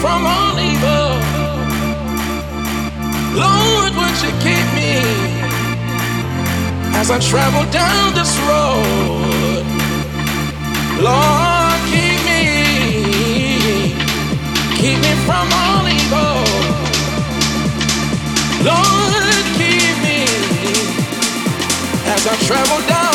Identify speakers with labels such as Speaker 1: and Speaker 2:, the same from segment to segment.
Speaker 1: from all evil. Lord, would you keep me as I travel down this road? Lord, keep me, keep me from all evil. Lord, keep me as I travel down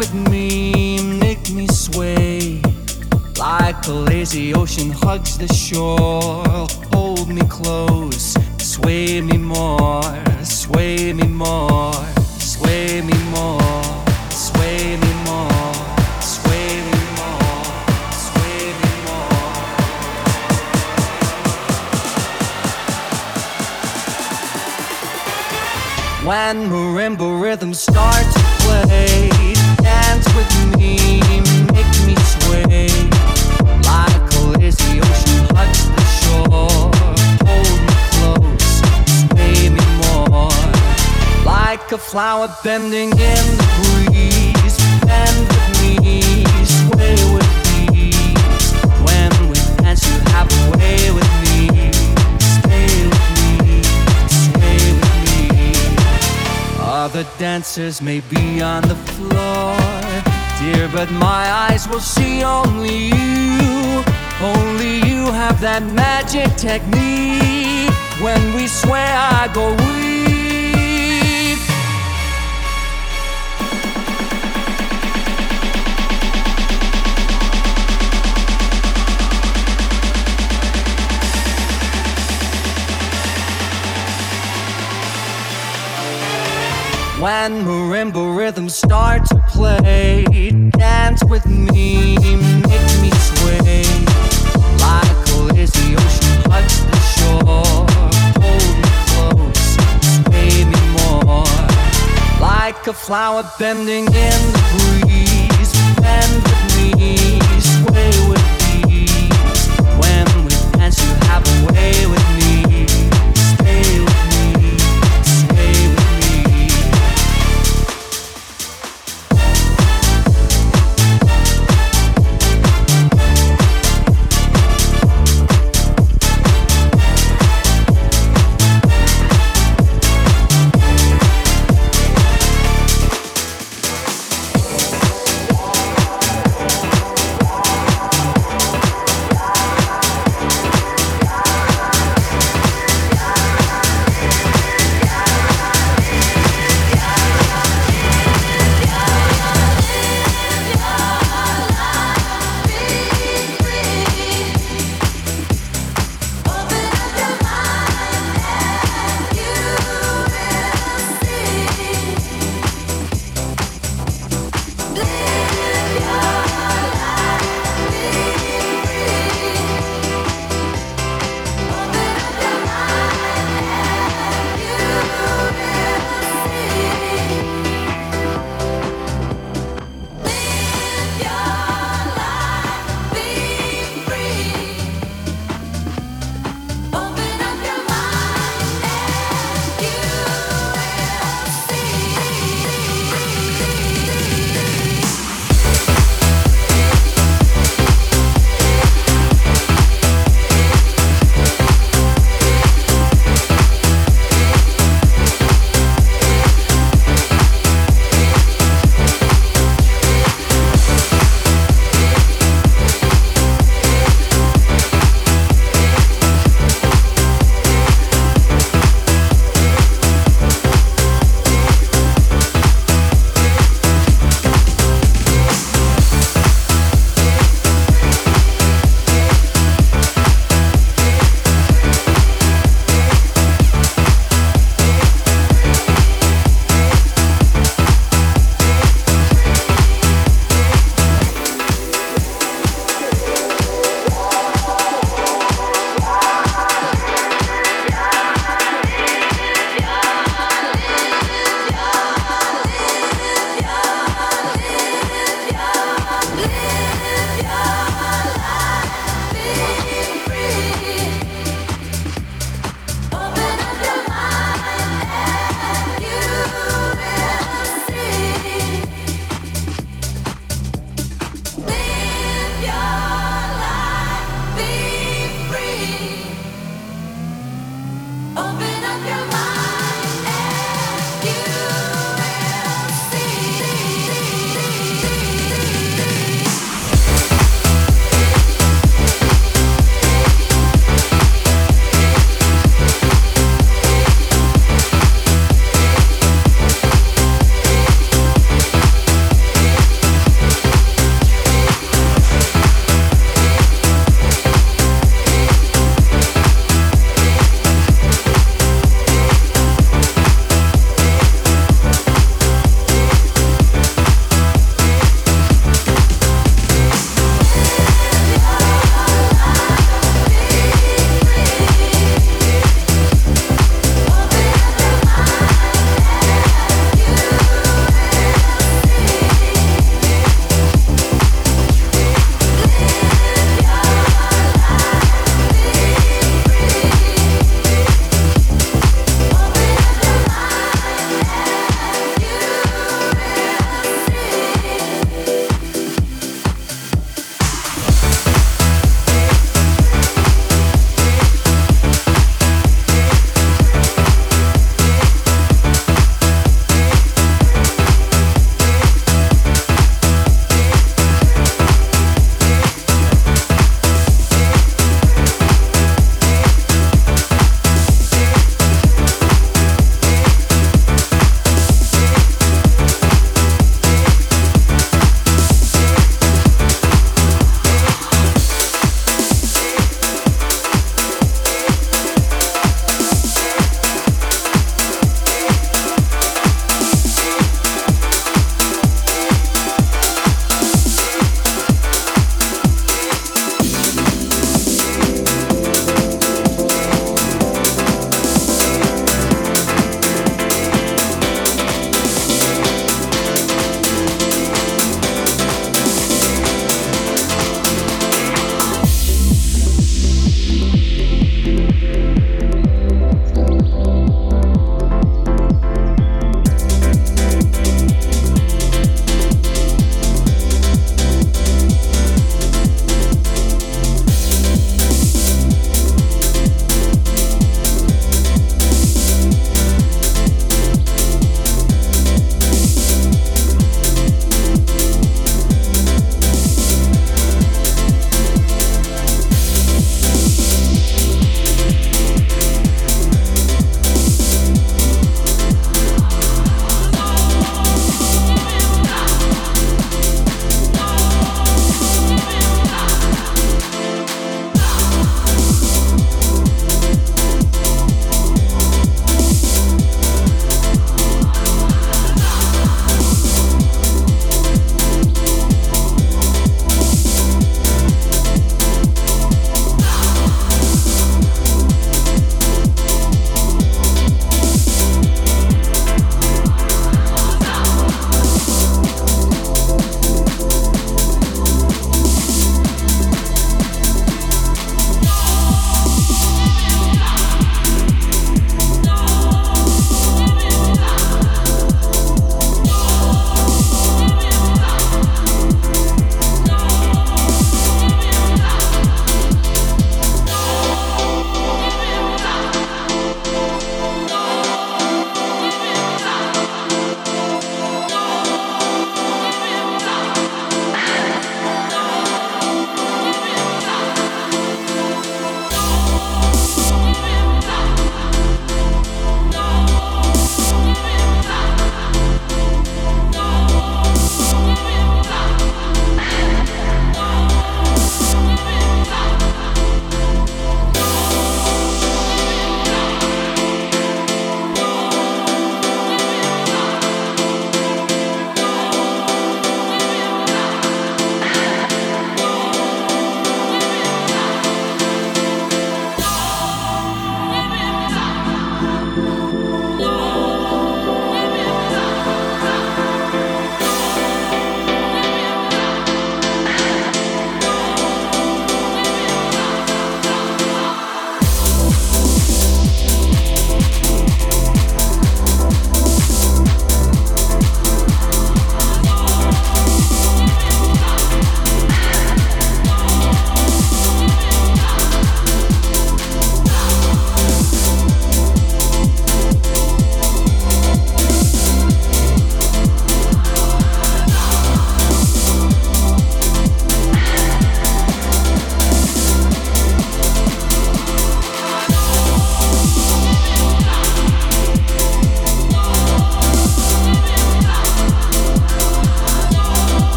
Speaker 2: with me, make me sway. Like a lazy ocean hugs the shore, hold me close, sway me more. Like a flower bending in the breeze, bend with me, sway with ease. When we dance, you have a way with me. Stay with me, stay with me. Other dancers may be on the floor, dear, but my eyes will see only you. Only you have that magic technique. When we swear, I go weak. When marimba rhythm start to play, dance with me, make me sway. Like a lazy ocean hugs the shore, hold me close, sway me more. Like a flower bending in the breeze, bend with me, sway with ease. When we dance, you have a way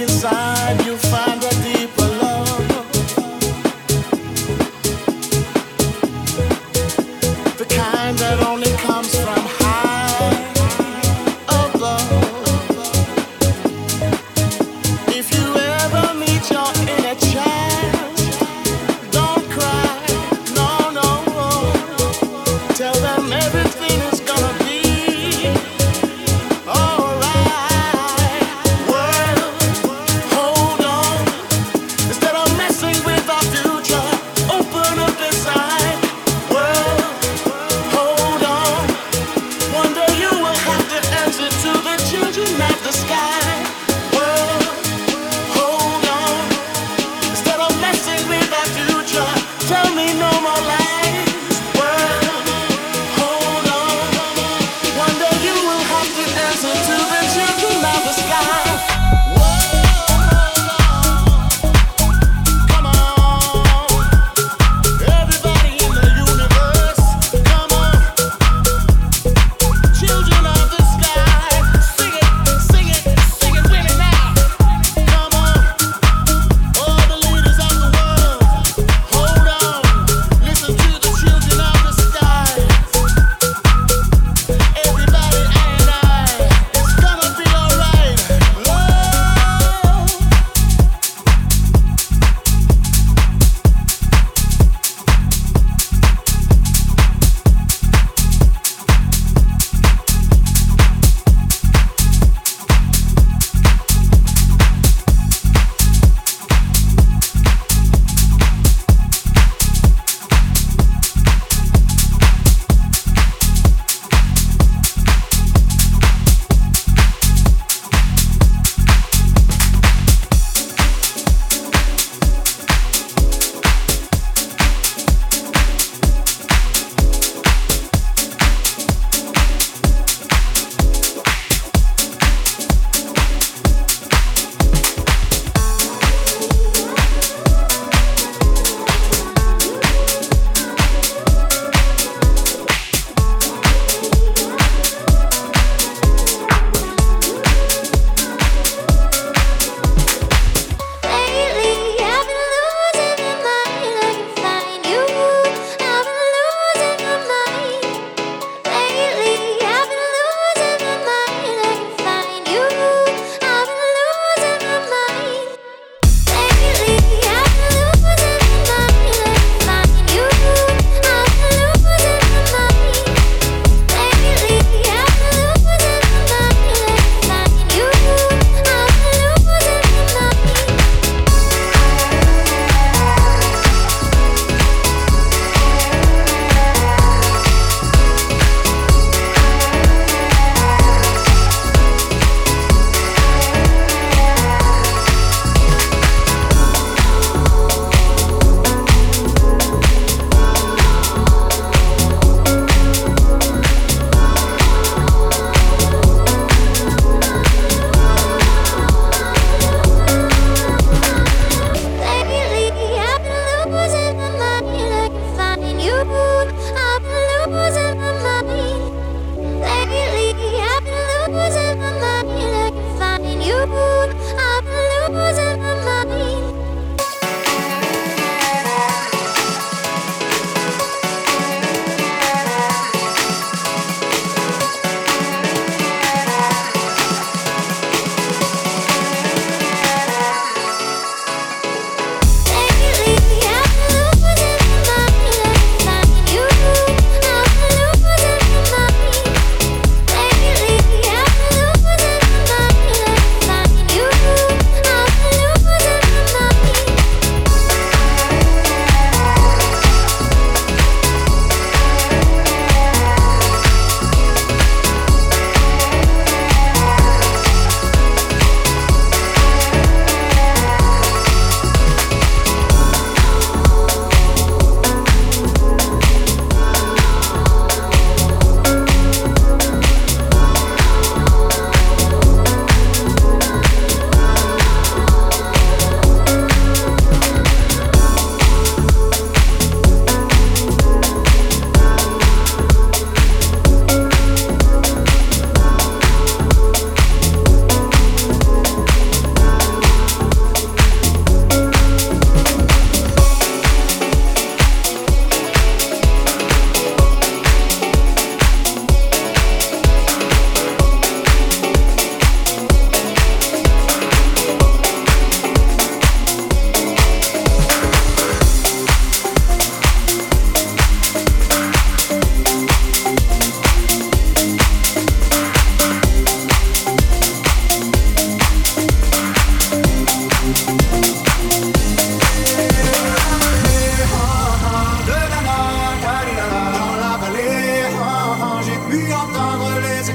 Speaker 1: inside you. find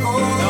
Speaker 1: oh.